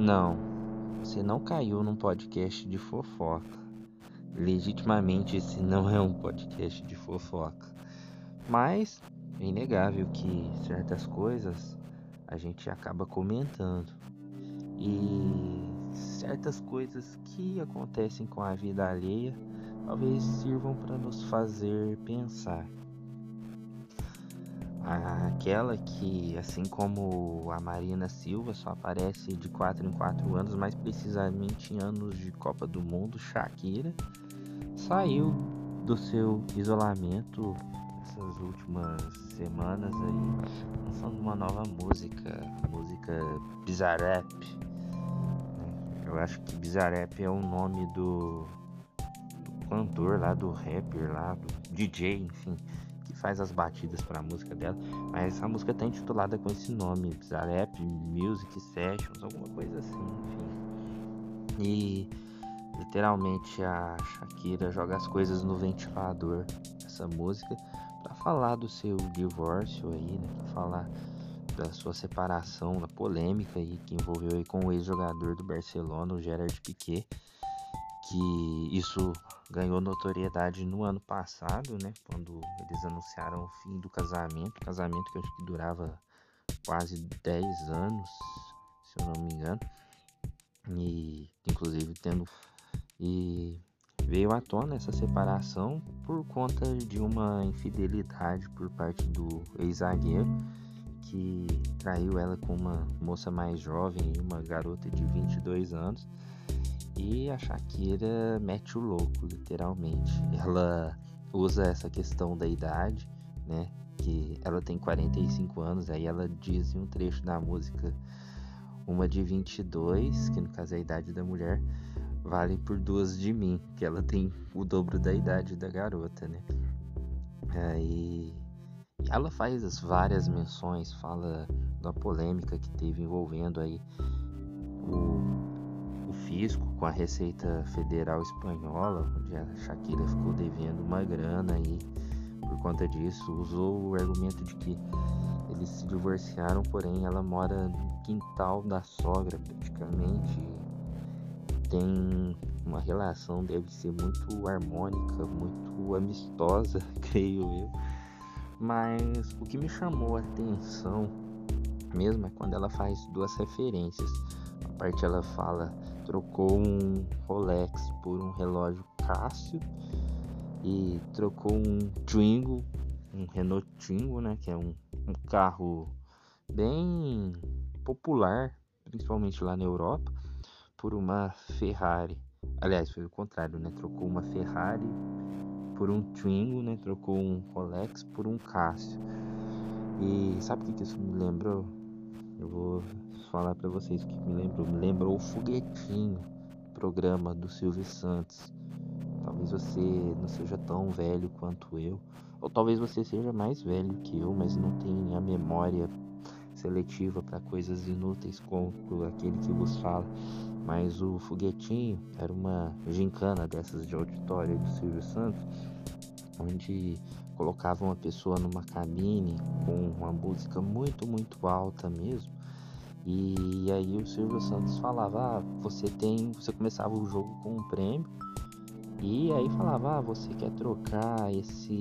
Não, você não caiu num podcast de fofoca. Legitimamente, esse não é um podcast de fofoca. Mas é inegável que certas coisas a gente acaba comentando. E certas coisas que acontecem com a vida alheia talvez sirvam para nos fazer pensar. Aquela que, assim como a Marina Silva, só aparece de 4 em 4 anos, mais precisamente em anos de Copa do Mundo, Shakira, saiu do seu isolamento essas últimas semanas aí, lançando uma nova música, música Bizarrap. Né? Eu acho que Bizarrap é o nome do, do cantor lá, do rapper lá, do DJ, enfim faz as batidas para a música dela, mas a música tá intitulada com esse nome, Bizarrap Music Sessions, alguma coisa assim, enfim. E literalmente a Shakira joga as coisas no ventilador, essa música, para falar do seu divórcio aí, né, para falar da sua separação, da polêmica aí que envolveu aí com o ex-jogador do Barcelona, o Gerard Piquet, que isso ganhou notoriedade no ano passado, né? Quando eles anunciaram o fim do casamento, casamento que eu acho que durava quase 10 anos, se eu não me engano. E inclusive tendo e veio à tona essa separação por conta de uma infidelidade por parte do ex-zagueiro que traiu ela com uma moça mais jovem, uma garota de 22 anos. E a Shakira mete o louco, literalmente. Ela usa essa questão da idade, né? Que ela tem 45 anos, aí ela diz em um trecho da música uma de 22, que no caso é a idade da mulher, vale por duas de mim, que ela tem o dobro da idade da garota, né? Aí ela faz várias menções, fala da polêmica que teve envolvendo aí o fisco com a Receita Federal Espanhola, onde a Shakira ficou devendo uma grana e por conta disso usou o argumento de que eles se divorciaram, porém ela mora no quintal da sogra praticamente. Tem uma relação deve ser muito harmônica, muito amistosa, creio eu. Mas o que me chamou a atenção mesmo é quando ela faz duas referências. Parte ela fala trocou um Rolex por um relógio Casio e trocou um Twingo, um Renault Twingo, né, que é um, um carro bem popular, principalmente lá na Europa, por uma Ferrari. Aliás, foi o contrário, né? Trocou uma Ferrari por um Twingo, né? Trocou um Rolex por um Casio. E sabe o que isso me lembrou? Eu vou falar para vocês o que me lembrou. Me lembrou o Foguetinho, programa do Silvio Santos. Talvez você não seja tão velho quanto eu, ou talvez você seja mais velho que eu, mas não tenha a memória seletiva para coisas inúteis como aquele que vos fala. Mas o foguetinho era uma gincana dessas de auditório do Silvio Santos, onde colocavam uma pessoa numa cabine com uma música muito, muito alta mesmo e aí o Silvio Santos falava, ah, você tem. Você começava o jogo com um prêmio. E aí falava, ah, você quer trocar esse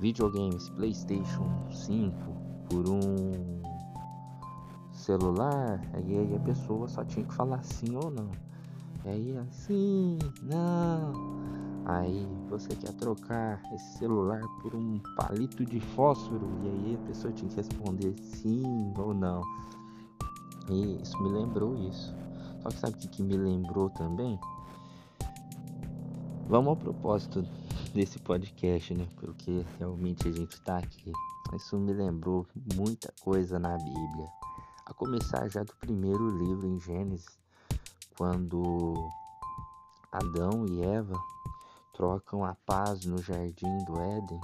videogame, esse Playstation 5 por um celular? E aí a pessoa só tinha que falar sim ou não. E aí assim, não. Aí você quer trocar esse celular por um palito de fósforo? E aí a pessoa tinha que responder sim ou não. E isso me lembrou isso. Só que sabe o que, me lembrou também? Vamos ao propósito desse podcast, né? Porque realmente a gente tá aqui. Isso me lembrou muita coisa na Bíblia. A começar já do primeiro livro em Gênesis, quando Adão e Eva trocam a paz no jardim do Éden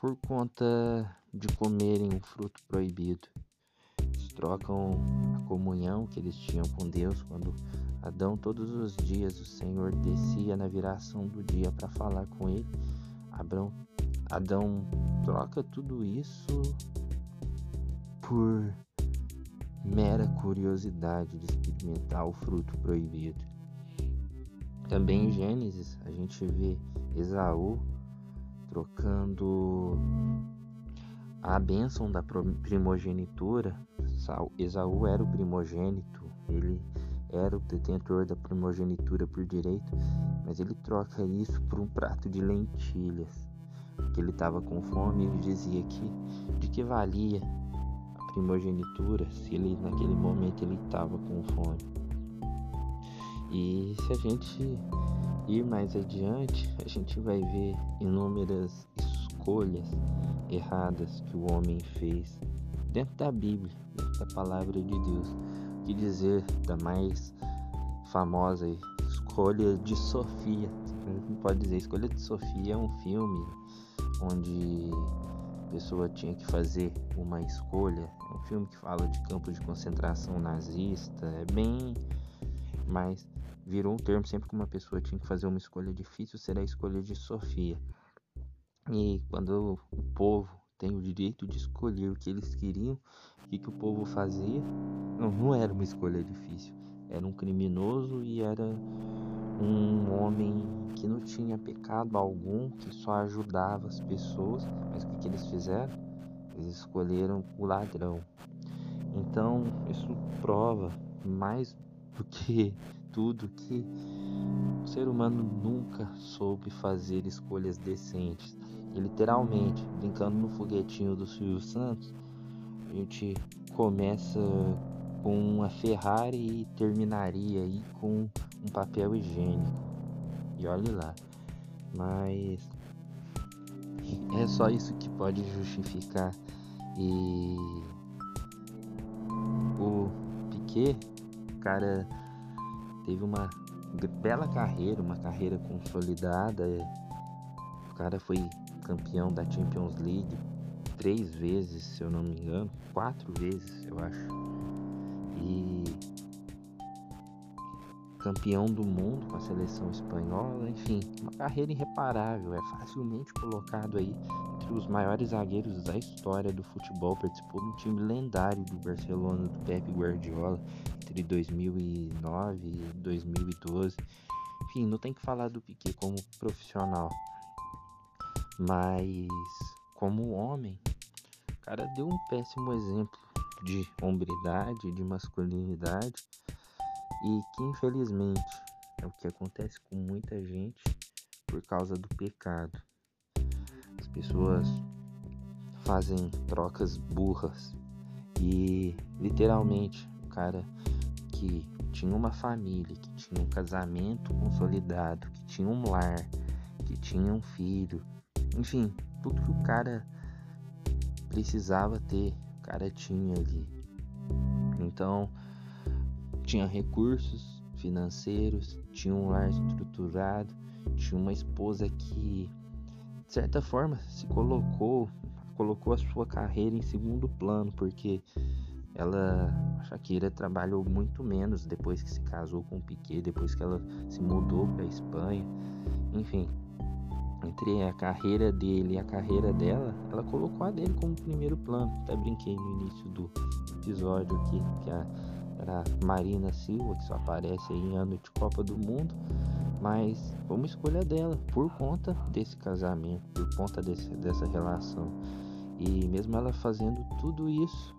por conta de comerem um fruto proibido trocam a comunhão que eles tinham com Deus quando Adão todos os dias o Senhor descia na viração do dia para falar com ele. Abrão, Adão troca tudo isso por mera curiosidade de experimentar o fruto proibido. Também em Gênesis a gente vê Esaú trocando a bênção da primogenitura. Esaú era o primogênito, ele era o detentor da primogenitura por direito, mas ele troca isso por um prato de lentilhas, porque ele estava com fome. Ele dizia que de que valia a primogenitura se ele naquele momento ele estava com fome. E se a gente ir mais adiante, a gente vai ver inúmeras escolhas erradas que o homem fez dentro da Bíblia, dentro da palavra de Deus. O que dizer da mais famosa escolha de Sofia? Não pode dizer, escolha de Sofia é um filme onde a pessoa tinha que fazer uma escolha. É um filme que fala de campos de concentração nazista, é bem mais virou um termo sempre que uma pessoa tinha que fazer uma escolha difícil, será a escolha de Sofia. E quando o povo tem o direito de escolher o que eles queriam, o que, que o povo fazia, não, não era uma escolha difícil. Era um criminoso e era um homem que não tinha pecado algum, que só ajudava as pessoas. Mas o que, que eles fizeram? Eles escolheram o ladrão. Então, isso prova mais do que tudo que o ser humano nunca soube fazer escolhas decentes. E literalmente, brincando no foguetinho do Silvio Santos, a gente começa com uma Ferrari e terminaria aí com um papel higiênico. E olhe lá. Mas é só isso que pode justificar. E o Piquet, cara teve uma bela carreira, uma carreira consolidada. O cara foi campeão da Champions League três vezes, se eu não me engano, quatro vezes, eu acho. E campeão do mundo com a seleção espanhola, enfim, uma carreira irreparável, é facilmente colocado aí entre os maiores zagueiros da história do futebol, participou um time lendário do Barcelona do Pep Guardiola entre 2009 e 2012. Enfim, não tem que falar do Piquet como profissional, mas como homem, o cara deu um péssimo exemplo de hombridade, de masculinidade e que infelizmente é o que acontece com muita gente por causa do pecado. As pessoas fazem trocas burras e literalmente o cara que tinha uma família, que tinha um casamento consolidado, que tinha um lar, que tinha um filho, enfim, tudo que o cara precisava ter, o cara tinha ali. Então, tinha recursos financeiros, tinha um lar estruturado, tinha uma esposa que, de certa forma, se colocou, colocou a sua carreira em segundo plano, porque ela, a Shakira trabalhou muito menos depois que se casou com o Piquet, depois que ela se mudou para Espanha, enfim, entre a carreira dele e a carreira dela, ela colocou a dele como primeiro plano. Até brinquei no início do episódio aqui que a era Marina Silva, que só aparece em ano de Copa do Mundo, mas foi uma escolha dela por conta desse casamento, por conta desse, dessa relação. E mesmo ela fazendo tudo isso,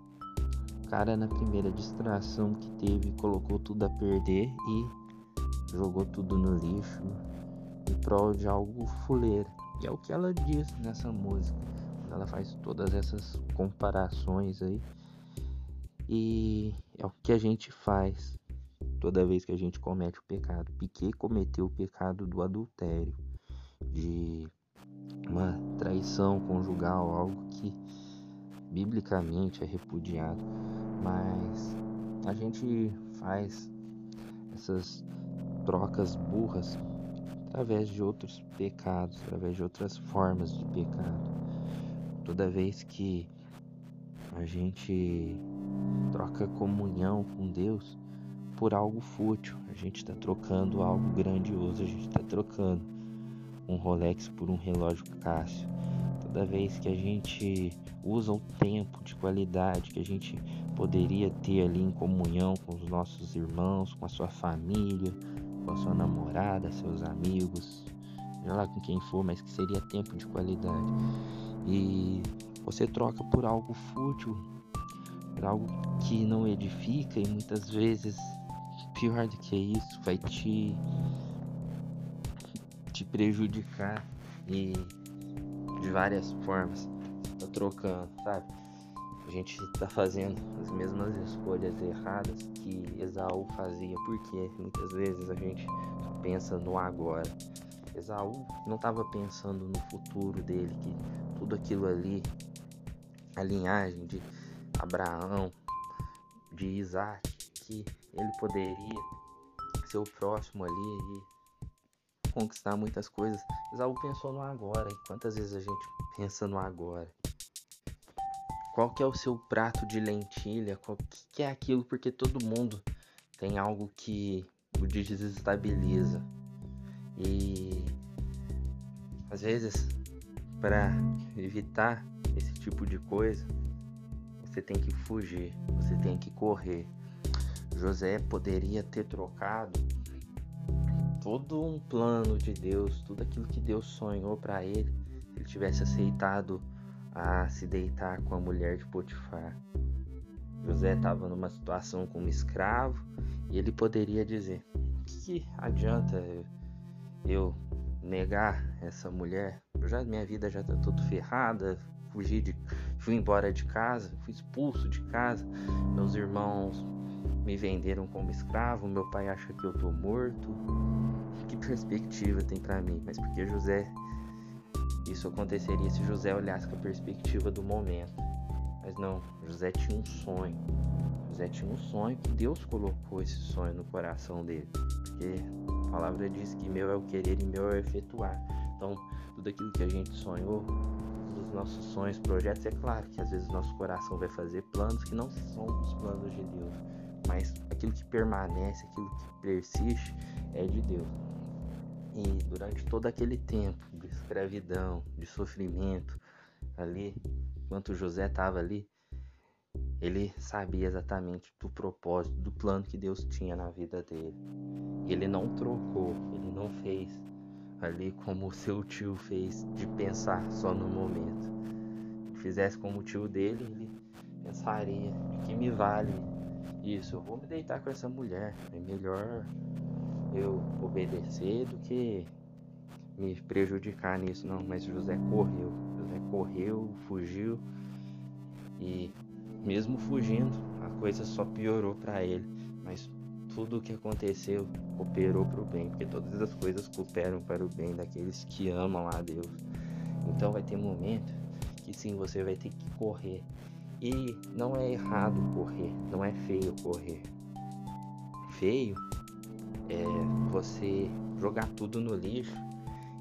cara na primeira distração que teve colocou tudo a perder e jogou tudo no lixo em prol de algo fuleiro. E é o que ela diz nessa música. Ela faz todas essas comparações aí. E é o que a gente faz toda vez que a gente comete o pecado. Piquet cometeu o pecado do adultério, de uma traição conjugal, algo que biblicamente é repudiado, mas a gente faz essas trocas burras através de outros pecados, através de outras formas de pecado. Toda vez que a gente troca comunhão com Deus por algo fútil. A gente está trocando algo grandioso, a gente está trocando um Rolex por um relógio Cássio. Toda vez que a gente usa o tempo de qualidade, que a gente poderia ter ali em comunhão com os nossos irmãos, com a sua família, com a sua namorada, seus amigos, seja lá com quem for, mas que seria tempo de qualidade. E você troca por algo fútil, por algo que não edifica e muitas vezes pior do que isso vai te te prejudicar e de várias formas. Tá trocando, sabe? A gente tá fazendo as mesmas escolhas erradas que Esaú fazia, porque muitas vezes a gente pensa no agora. Esaú não estava pensando no futuro dele, que tudo aquilo ali, a linhagem de Abraão, de Isaac, que ele poderia ser o próximo ali e conquistar muitas coisas. Esaú pensou no agora, e quantas vezes a gente pensa no agora? Qual que é o seu prato de lentilha? Qual que é aquilo? Porque todo mundo tem algo que o desestabiliza. E às vezes, para evitar esse tipo de coisa, você tem que fugir, você tem que correr. José poderia ter trocado todo um plano de Deus, tudo aquilo que Deus sonhou para ele, se ele tivesse aceitado a se deitar com a mulher de Potifar. José estava numa situação como escravo e ele poderia dizer: que adianta eu negar essa mulher? Já minha vida já está toda ferrada, fugi de, fui embora de casa, fui expulso de casa, meus irmãos me venderam como escravo, meu pai acha que eu tô morto. Que perspectiva tem para mim? Mas porque José isso aconteceria se José olhasse com a perspectiva do momento. Mas não, José tinha um sonho. José tinha um sonho que Deus colocou esse sonho no coração dele. Porque a palavra diz que meu é o querer e meu é o efetuar. Então, tudo aquilo que a gente sonhou, os nossos sonhos, projetos, é claro que às vezes nosso coração vai fazer planos que não são os planos de Deus. Mas aquilo que permanece, aquilo que persiste, é de Deus. E durante todo aquele tempo de escravidão, de sofrimento, ali, enquanto José estava ali, ele sabia exatamente do propósito, do plano que Deus tinha na vida dele. Ele não trocou, ele não fez ali como o seu tio fez, de pensar só no momento. Se fizesse como o tio dele, ele pensaria: de que me vale isso? Eu vou me deitar com essa mulher, é melhor eu obedecer do que me prejudicar nisso, não. Mas José correu, José correu, fugiu e mesmo fugindo, a coisa só piorou para ele. Mas tudo o que aconteceu cooperou para o bem, porque todas as coisas cooperam para o bem daqueles que amam a Deus. Então vai ter momento que sim, você vai ter que correr. E não é errado correr, não é feio correr. Feio é você jogar tudo no lixo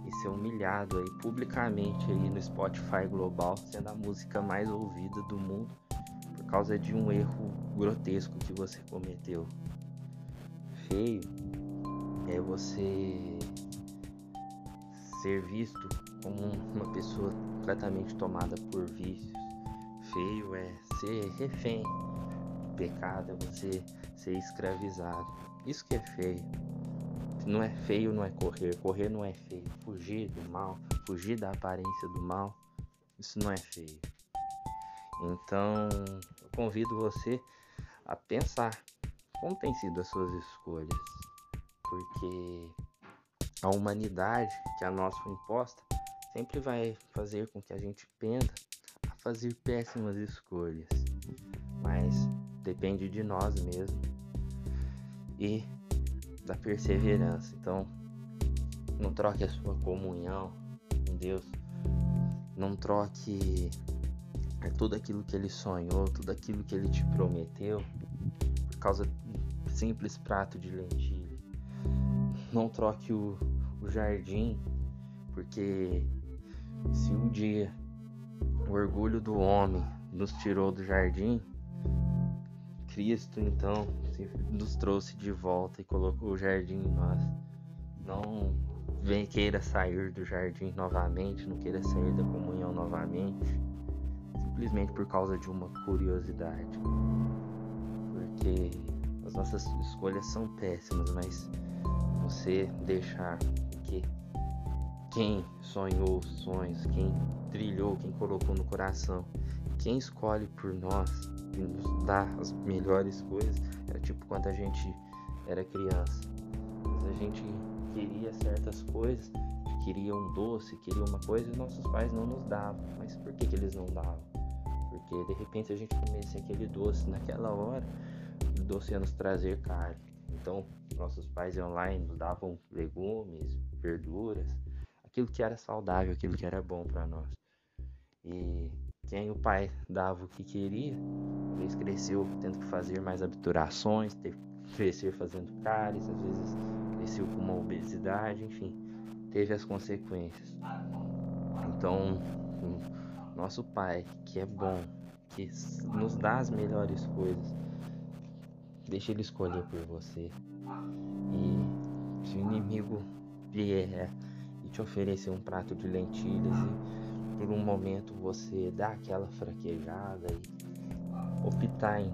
e ser humilhado aí publicamente aí no Spotify global, sendo a música mais ouvida do mundo por causa de um erro grotesco que você cometeu. Feio é você ser visto como uma pessoa completamente tomada por vícios. Feio é ser refém do pecado, é você ser escravizado. Isso que é feio. Não é feio, não é correr. Correr não é feio. Fugir do mal, fugir da aparência do mal, isso não é feio. Então, eu convido você a pensar como têm sido as suas escolhas. Porque a humanidade que a nossa imposta sempre vai fazer com que a gente penda fazer péssimas escolhas. Mas depende de nós mesmos e da perseverança. Então, não troque a sua comunhão com Deus, não troque tudo aquilo que ele sonhou, tudo aquilo que ele te prometeu por causa de um simples prato de lentilha. Não troque o, o jardim, porque se um dia o orgulho do homem nos tirou do jardim, Cristo então nos trouxe de volta e colocou o jardim em nós. Não vem queira sair do jardim novamente, não queira sair da comunhão novamente, simplesmente por causa de uma curiosidade. porque as nossas escolhas são péssimas, mas você deixar que quem sonhou os sonhos, quem trilhou, quem colocou no coração, quem escolhe por nós e nos dá as melhores coisas, era tipo quando a gente era criança. Mas a gente queria certas coisas, queria um doce, queria uma coisa e nossos pais não nos davam. Mas por que, que eles não davam? Porque de repente a gente comesse aquele doce naquela hora, o doce ia nos trazer carne. Então nossos pais iam lá e nos davam legumes, verduras, aquilo que era saudável, aquilo que era bom para nós. E quem o pai dava o que queria, vezes cresceu tendo que fazer mais obturações, teve que crescer fazendo cáries, às vezes cresceu com uma obesidade, enfim, teve as consequências. Então, nosso pai, que é bom, que nos dá as melhores coisas, deixa ele escolher por você. E se o inimigo vier te oferecer um prato de lentilhas e por um momento você dá aquela fraquejada e optar em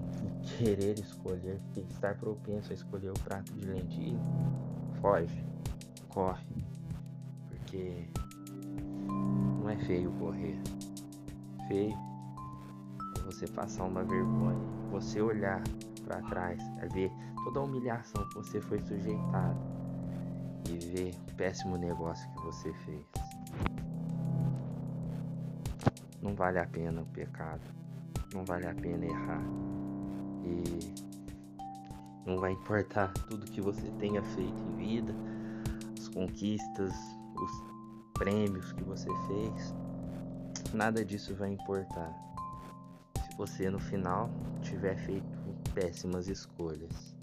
querer escolher, estar propenso a escolher o prato de lentilha, foge, corre, porque não é feio correr. Feio é você passar uma vergonha, você olhar para trás, é ver toda a humilhação que você foi sujeitado e ver o péssimo negócio que você fez. Não vale a pena o pecado, não vale a pena errar. E não vai importar tudo que você tenha feito em vida, as conquistas, os prêmios que você fez, nada disso vai importar se você no final tiver feito péssimas escolhas.